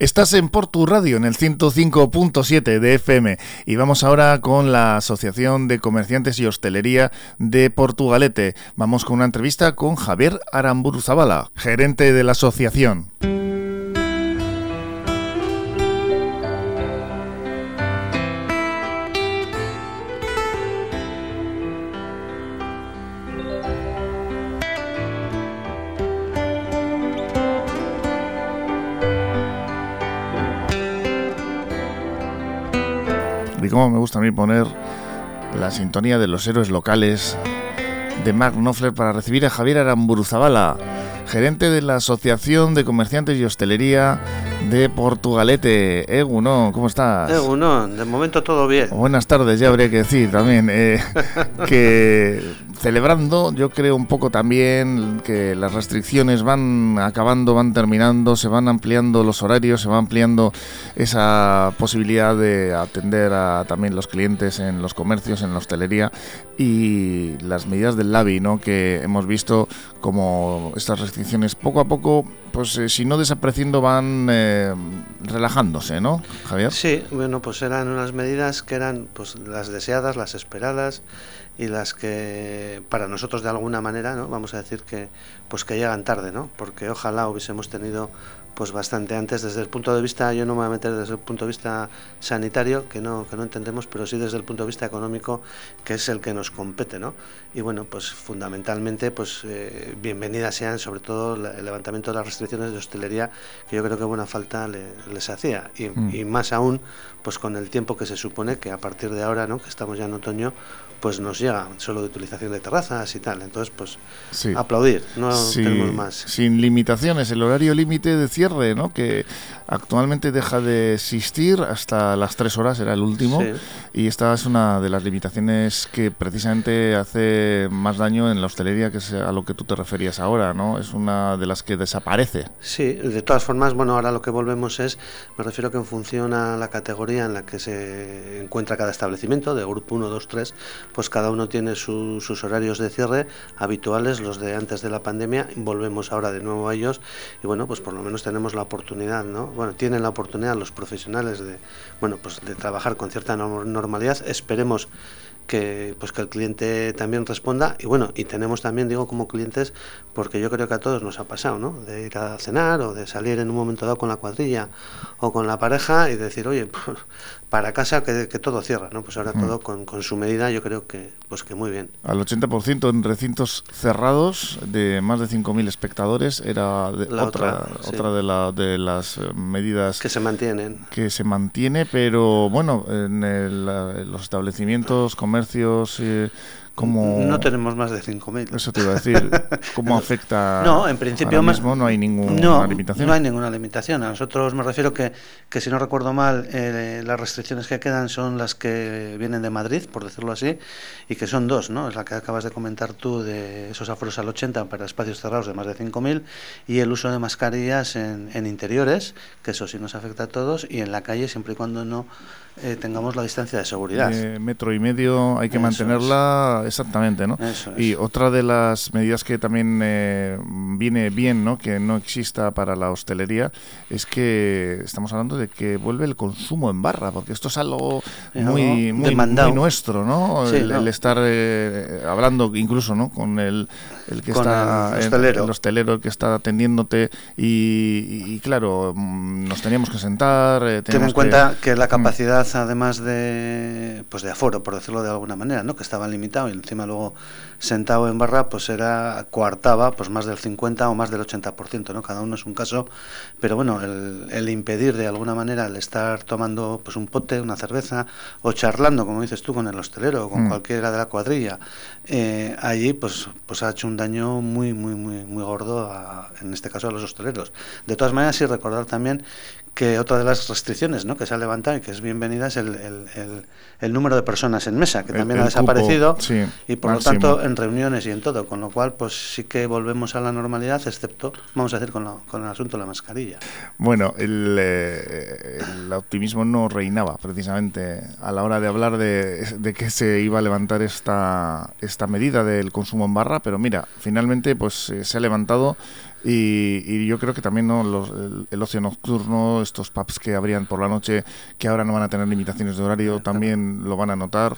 Estás en Portu Radio en el 105.7 de FM y vamos ahora con la Asociación de Comerciantes y Hostelería de Portugalete. Vamos con una entrevista con Javier Aramburu gerente de la asociación. Y cómo me gusta a mí poner la sintonía de los héroes locales de Mark Knopfler para recibir a Javier Aramburuzabala, gerente de la Asociación de Comerciantes y Hostelería de Portugalete. Eguno, ¿cómo estás? Eguno, de momento todo bien. Buenas tardes, ya habría que decir también. Eh, que celebrando, yo creo un poco también que las restricciones van acabando, van terminando, se van ampliando los horarios, se va ampliando esa posibilidad de atender a también los clientes en los comercios, en la hostelería y las medidas del LABI, ¿no? que hemos visto como estas restricciones poco a poco, pues eh, si no desapareciendo van eh, relajándose, ¿no, Javier? Sí, bueno, pues eran unas medidas que eran pues las deseadas, las esperadas y las que para nosotros de alguna manera, ¿no? Vamos a decir que pues que llegan tarde, ¿no? Porque ojalá hubiésemos tenido pues bastante antes desde el punto de vista yo no me voy a meter desde el punto de vista sanitario que no que no entendemos pero sí desde el punto de vista económico que es el que nos compete no y bueno pues fundamentalmente pues eh, bienvenidas sean sobre todo el levantamiento de las restricciones de hostelería que yo creo que buena falta les hacía y, mm. y, más aún pues con el tiempo que se supone que a partir de ahora no que estamos ya en otoño pues nos llega solo de utilización de terrazas y tal. Entonces, pues aplaudir, no tenemos más. Sin limitaciones, el horario límite de cierre, ¿no? Que actualmente deja de existir hasta las tres horas, era el último, y esta es una de las limitaciones que precisamente hace más daño en la hostelería, que es a lo que tú te referías ahora, ¿no? Es una de las que desaparece. Sí, de todas formas, bueno, ahora lo que volvemos es, me refiero que en función a la categoría en la que se encuentra cada establecimiento, de grupo 1, 2, 3, pues cada uno tiene sus horarios de cierre habituales, los de antes de la pandemia, volvemos ahora de nuevo a ellos y bueno, pues por lo menos tenemos la oportunidad, ¿no? Bueno, tienen la oportunidad los profesionales de, bueno, pues de trabajar con cierta normalidad, esperemos que pues que el cliente también responda. Y bueno y tenemos también digo como clientes porque yo creo que a todos nos ha pasado no de ir a cenar o de salir en un momento dado con la cuadrilla o con la pareja y decir oye pues, para casa que, todo cierra, ¿no? Pues ahora mm. todo con, con, su medida yo creo que pues que muy bien. Al 80% en recintos cerrados de más de 5.000 espectadores era otra otra, otra de, la, de las eh, medidas que se mantienen. Que se mantiene, pero bueno, en los establecimientos, comercios... Eh, no tenemos más de 5.000. Eso te iba a decir. ¿Cómo afecta? No, en principio ahora mismo no hay ninguna limitación. No hay ninguna limitación. A nosotros me refiero que, que si no recuerdo mal, eh, las restricciones que quedan son las que vienen de Madrid, por decirlo así, y que son dos, ¿no? Es la que acabas de comentar tú de esos aforos al 80 para espacios cerrados de más de 5.000 y el uso de mascarillas en, en interiores, que eso sí nos afecta a todos, y en la calle siempre y cuando no eh, tengamos la distancia de seguridad. metro y medio hay que mantenerla exactamente, ¿no? Y otra de las medidas que también eh, viene bien, ¿no? Que no exista para la hostelería es que estamos hablando de que vuelve el consumo en barra, porque esto es algo muy, muy, nuestro, ¿no? el, estar eh, hablando incluso, ¿no? Con el, el que está el hostelero. el hostelero, que está atendiéndote y, claro, nos teníamos que sentar. Ten en cuenta que la mm. capacidad además de pues de aforo, por decirlo de alguna manera, ¿no? que estaba limitado y encima luego sentado en barra pues era coartaba pues más del 50 o más del 80%, ¿no? Cada uno es un caso, pero bueno, el, el impedir de alguna manera el estar tomando pues un pote, una cerveza o charlando, como dices tú, con el hostelero o con mm. cualquiera de la cuadrilla, eh, allí pues pues ha hecho un daño muy muy muy muy gordo en este caso a los hosteleros. De todas maneras, sí recordar también que otra de las restricciones ¿no? que se ha levantado y que es bienvenida es el, el, el, número de personas en mesa, que también ha desaparecido, y por lo tanto en reuniones y en todo, con lo cual pues sí que volvemos a la normalidad, excepto, vamos a decir, con, con el asunto de la mascarilla. Bueno, eh, el, optimismo no reinaba precisamente a la hora de hablar de, de, que se iba a levantar esta, esta medida del consumo en barra, pero mira, finalmente pues eh, se ha levantado Y, yo creo que también ¿no? el, ocio nocturno, estos pubs que abrían por la noche, que ahora no van a tener limitaciones de horario, también lo van a notar.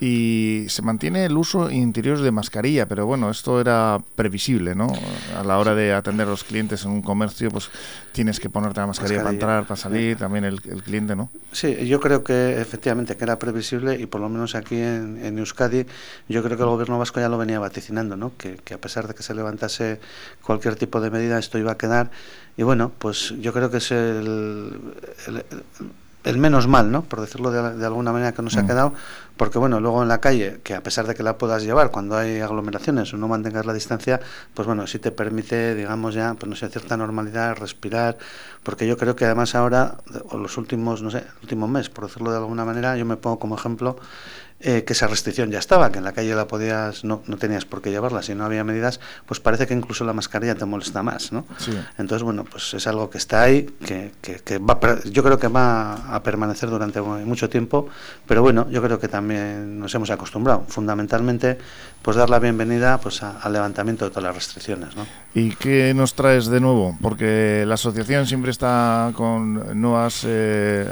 Y se mantiene el uso interior de mascarilla, pero bueno, esto era previsible, ¿no? A la hora de atender a los clientes en un comercio, pues tienes que ponerte la mascarilla, para entrar, para salir, también el, cliente, ¿no? Sí, yo creo que efectivamente que era previsible y por lo menos aquí en, en Euskadi, yo creo que el gobierno vasco ya lo venía vaticinando, ¿no? Que, que a pesar de que se levantase cualquier tipo de medida, esto iba a quedar. Y bueno, pues yo creo que es el, el, menos mal, ¿no? Por decirlo de, alguna manera que nos ha mm. quedado, porque bueno, luego en la calle, que a pesar de que la puedas llevar cuando hay aglomeraciones o no mantengas la distancia, pues bueno, sí te permite, digamos ya, pues no sé, cierta normalidad, respirar, porque yo creo que además ahora, o los últimos, no sé, último mes, por decirlo de alguna manera, yo me pongo como ejemplo, eh, que esa restricción ya estaba, que en la calle la podías, no, no tenías por qué llevarla, si no había medidas, pues parece que incluso la mascarilla te molesta más, ¿no? Entonces, bueno, pues es algo que está ahí, que, que, va, yo creo que va a permanecer durante mucho tiempo, pero bueno, yo creo que también nos hemos acostumbrado, fundamentalmente, pues dar la bienvenida pues al levantamiento de todas las restricciones, ¿no? ¿Y qué nos traes de nuevo? Porque la asociación siempre está con nuevas... Eh,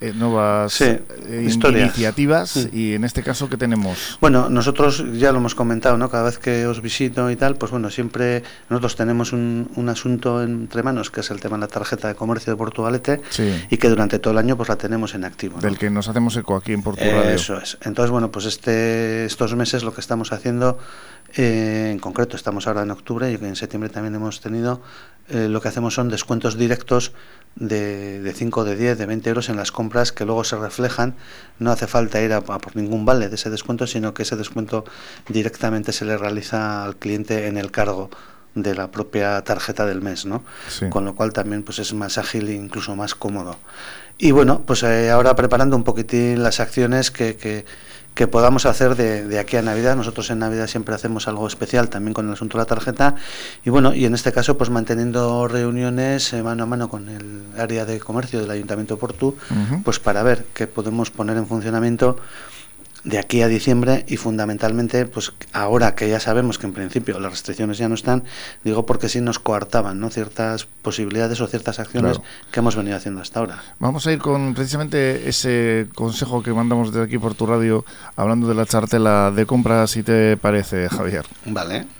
eh, nuevas eh, iniciativas mm. y en este caso ¿qué tenemos? Bueno, nosotros ya lo hemos comentado, ¿no? Cada vez que os visito y tal, pues bueno, siempre nosotros tenemos un, un asunto entre manos que es el tema de la tarjeta de comercio de Portugalete y que durante todo el año pues la tenemos en activo. Del que nos hacemos eco aquí en Portugal. eso es. Entonces, bueno, pues este estos meses lo que estamos haciendo, eh, en concreto estamos ahora en octubre y en septiembre también hemos tenido, lo que hacemos son descuentos directos de, de 5, de 10, de 20 euros en las compras que luego se reflejan. No hace falta ir a, por ningún vale de ese descuento, sino que ese descuento directamente se le realiza al cliente en el cargo de la propia tarjeta del mes, ¿no? Con lo cual también pues es más ágil e incluso más cómodo. Y bueno, pues eh, ahora preparando un poquitín las acciones que, que que podamos hacer de, aquí a Navidad. Nosotros en Navidad siempre hacemos algo especial también con el asunto de la tarjeta y bueno, y en este caso pues manteniendo reuniones eh, mano a mano con el área de comercio del Ayuntamiento de Portu, pues para ver qué podemos poner en funcionamiento de aquí a diciembre y fundamentalmente, pues ahora que ya sabemos que en principio las restricciones ya no están, digo porque sí nos coartaban ¿no? ciertas posibilidades o ciertas acciones que hemos venido haciendo hasta ahora. Vamos a ir con precisamente ese consejo que mandamos desde aquí por tu radio, hablando de la chartela de compra, si te parece, Javier. Vale.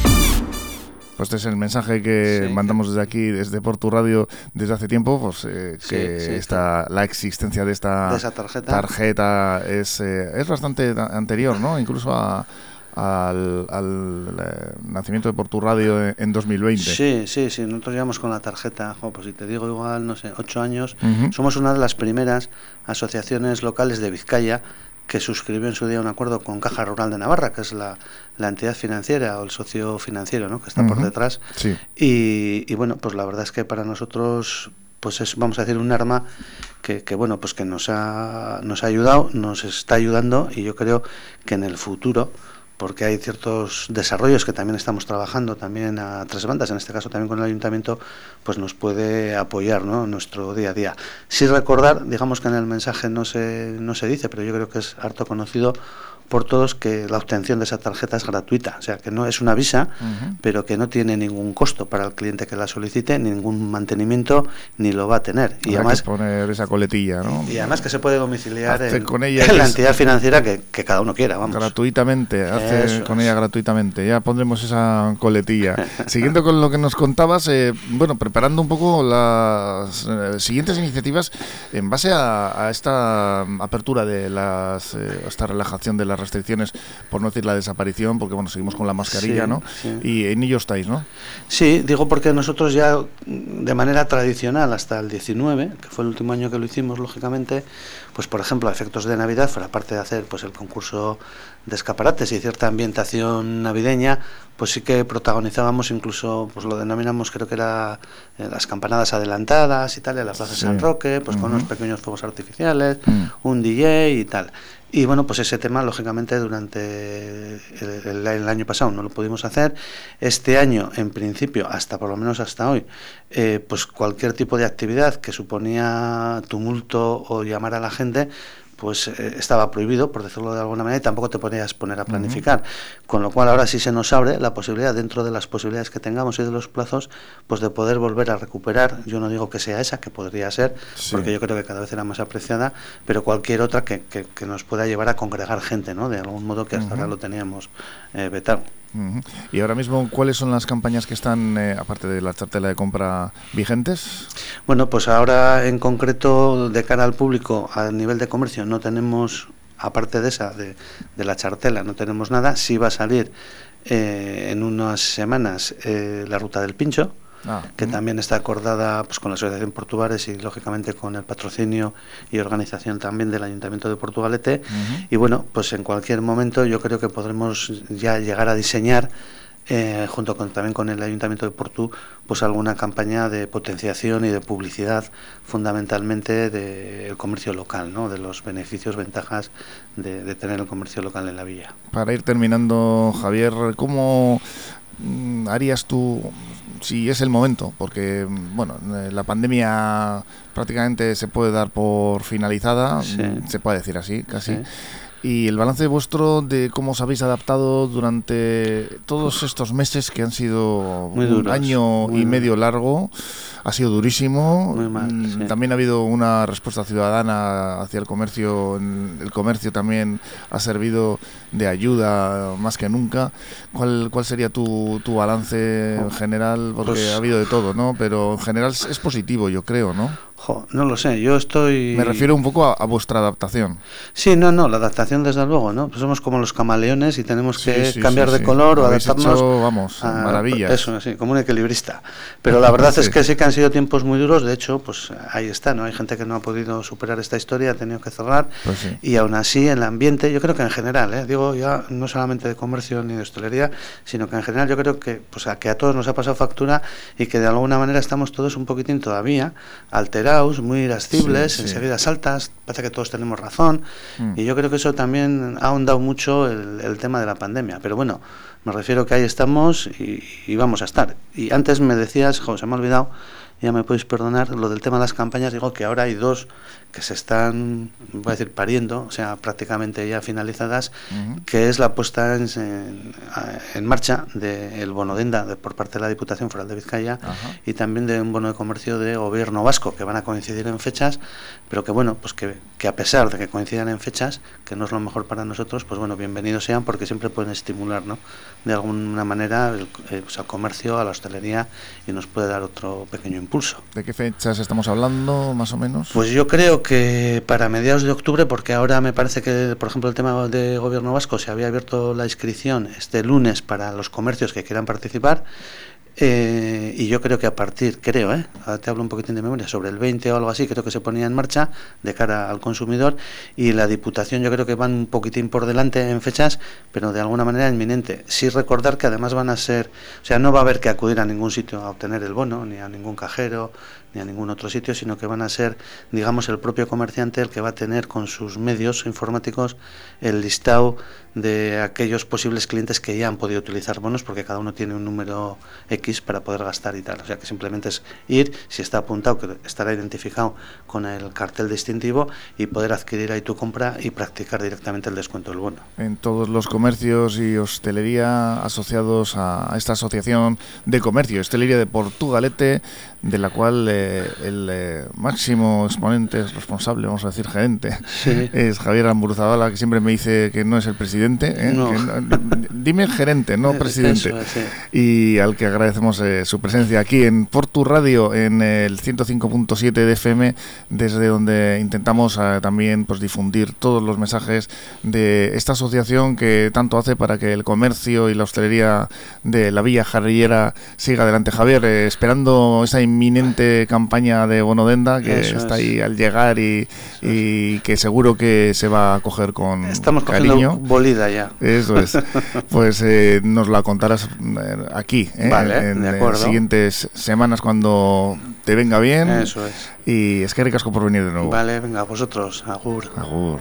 Pues este es el mensaje que mandamos desde aquí, desde Portu Radio, desde hace tiempo, pues eh, que esta, la existencia de esta tarjeta. es, eh, es bastante anterior, ¿no? Incluso al, eh, nacimiento de Portu Radio en, 2020. Sí, sí, sí, nosotros llevamos con la tarjeta, pues si te digo igual, no sé, ocho años, somos una de las primeras asociaciones locales de Vizcaya que suscribió en su día un acuerdo con Caja Rural de Navarra, que es la, entidad financiera o el socio financiero ¿no? que está por detrás. Y, bueno, pues la verdad es que para nosotros pues es, vamos a decir, un arma que, que, bueno, pues que nos ha, nos ha ayudado, nos está ayudando y yo creo que en el futuro porque hay ciertos desarrollos que también estamos trabajando también a tres bandas, en este caso también con el ayuntamiento, pues nos puede apoyar ¿no? nuestro día a día. Sí recordar, digamos que en el mensaje no se, no se dice, pero yo creo que es harto conocido por todos que la obtención de esa tarjeta es gratuita, o sea que no es una visa, pero que no tiene ningún costo para el cliente que la solicite, ningún mantenimiento, ni lo va a tener. Y además poner esa coletilla, ¿no? Y además que se puede domiciliar en, con ella la entidad financiera que, cada uno quiera, vamos. Gratuitamente, hace con ella gratuitamente. Ya pondremos esa coletilla. Siguiendo con lo que nos contabas, eh, bueno, preparando un poco las eh, siguientes iniciativas en base a, esta apertura de las, eh, esta relajación de las restricciones, por no decir la desaparición, porque bueno, seguimos con la mascarilla, ¿no? Y en ello estáis, ¿no? Sí, digo porque nosotros ya de manera tradicional hasta el 19, que fue el último año que lo hicimos, lógicamente, pues por ejemplo, a efectos de Navidad, fuera parte de hacer pues el concurso de escaparates y cierta ambientación navideña, pues sí que protagonizábamos incluso, pues lo denominamos, creo que era eh, las campanadas adelantadas y tal, en la Plaza San Roque, pues con unos pequeños fuegos artificiales, mm. un DJ y tal. Y bueno, pues ese tema, lógicamente, durante el, año pasado no lo pudimos hacer. Este año, en principio, hasta por lo menos hasta hoy, eh, pues cualquier tipo de actividad que suponía tumulto o llamar a la gente, pues eh, estaba prohibido, por decirlo de alguna manera, y tampoco te podías poner a planificar. Con lo cual ahora sí se nos abre la posibilidad, dentro de las posibilidades que tengamos y de los plazos, pues de poder volver a recuperar, yo no digo que sea esa, que podría ser, porque yo creo que cada vez era más apreciada, pero cualquier otra que, que, nos pueda llevar a congregar gente, ¿no? De algún modo que hasta ahora lo teníamos eh, vetado. Y ahora mismo, ¿cuáles son las campañas que están, eh, aparte de la chartela de compra, vigentes? Bueno, pues ahora en concreto, de cara al público, a nivel de comercio, no tenemos, aparte de esa, de, la chartela, no tenemos nada. Sí va a salir eh, en unas semanas eh, la ruta del pincho, Ah, que también está acordada pues, con la Asociación Portugares y lógicamente con el patrocinio y organización también del Ayuntamiento de Portugalete. Y bueno, pues en cualquier momento yo creo que podremos ya llegar a diseñar eh, junto con, también con el Ayuntamiento de Portu, pues alguna campaña de potenciación y de publicidad fundamentalmente del comercio local, ¿no? de los beneficios, ventajas de, de, tener el comercio local en la villa. Para ir terminando, Javier, ¿cómo mm, harías tú si es el momento, porque bueno, eh, la pandemia prácticamente se puede dar por finalizada, se puede decir así, casi. Y el balance vuestro de cómo os habéis adaptado durante todos estos meses que han sido un año y medio largo ha sido durísimo. Mm, también ha habido una respuesta ciudadana hacia el comercio. El comercio también ha servido de ayuda más que nunca. ¿Cuál, cuál sería tu, tu balance en general? Porque pues ha habido de todo, ¿no? Pero en general es positivo, yo creo, ¿no? No lo sé, yo estoy... Me refiero un poco a, vuestra adaptación. Sí, no, no, la adaptación desde luego, ¿no? Pues somos como los camaleones y tenemos que cambiar de color o adaptarnos... vamos, a, maravillas. Eso, sí, como un equilibrista. Pero la verdad es que sí que han sido tiempos muy duros, de hecho, pues ahí está, ¿no? Hay gente que no ha podido superar esta historia, ha tenido que cerrar, pues y aún así el ambiente, yo creo que en general, ¿eh? digo ya no solamente de comercio ni de hostelería, sino que en general yo creo que, pues, a, que a todos nos ha pasado factura y que de alguna manera estamos todos un poquitín todavía alterados muy irascibles, enseguida saltas, parece que todos tenemos razón, mm. y yo creo que eso también ha ahondado mucho el, tema de la pandemia. Pero bueno, me refiero que ahí estamos y, y vamos a estar. Y antes me decías, José, me ha olvidado, ya me podéis perdonar, lo del tema de las campañas, digo que ahora hay dos que se están, voy a decir, pariendo, o sea, prácticamente ya finalizadas, que es la puesta en, en, marcha del bono denda de, por parte de la Diputación Foral de Vizcaya y también de un bono de comercio de gobierno vasco, que van a coincidir en fechas, pero que bueno, pues que, que a pesar de que coincidan en fechas, que no es lo mejor para nosotros, pues bueno, bienvenidos sean porque siempre pueden estimular, ¿no? De alguna manera el, eh, pues al comercio, a la hostelería y nos puede dar otro pequeño impulso. ¿De qué fechas estamos hablando, más o menos? Pues yo creo que para mediados de octubre, porque ahora me parece que, por ejemplo, el tema de gobierno vasco se había abierto la inscripción este lunes para los comercios que quieran participar. Eh, y yo creo que a partir, creo, ¿eh? te hablo un poquitín de memoria, sobre el 20 o algo así, creo que se ponía en marcha de cara al consumidor y la Diputación yo creo que van un poquitín por delante en fechas, pero de alguna manera inminente. Sí recordar que además van a ser, o sea, no va a haber que acudir a ningún sitio a obtener el bono, ni a ningún cajero, ni a ningún otro sitio, sino que van a ser, digamos, el propio comerciante el que va a tener con sus medios informáticos el listado de aquellos posibles clientes que ya han podido utilizar bonos, porque cada uno tiene un número X para poder gastar y tal. O sea que simplemente es ir, si está apuntado, que estará identificado con el cartel distintivo y poder adquirir ahí tu compra y practicar directamente el descuento del bono. En todos los comercios y hostelería asociados a esta asociación de comercio, hostelería de Portugalete, de la cual eh, el eh, máximo exponente, responsable, vamos a decir gerente, es Javier Amburuzabala, que siempre me dice que no es el presidente ¿eh? dime gerente, no presidente. Y al que agradecemos eh, su presencia aquí en Portu Radio, en el 105.7 de FM, desde donde intentamos eh, también pues, difundir todos los mensajes de esta asociación que tanto hace para que el comercio y la hostelería de la Villa Jarrillera siga adelante. Javier, esperando esa inminente campaña de Bonodenda que está ahí al llegar y, que seguro que se va a coger con Estamos cariño. ya. Eso es. Pues eh, nos la contarás eh, aquí, ¿eh? en, las siguientes semanas cuando te venga bien. Eso es. Y es que ricasco por venir de nuevo. Vale, venga, vosotros. Agur. Agur.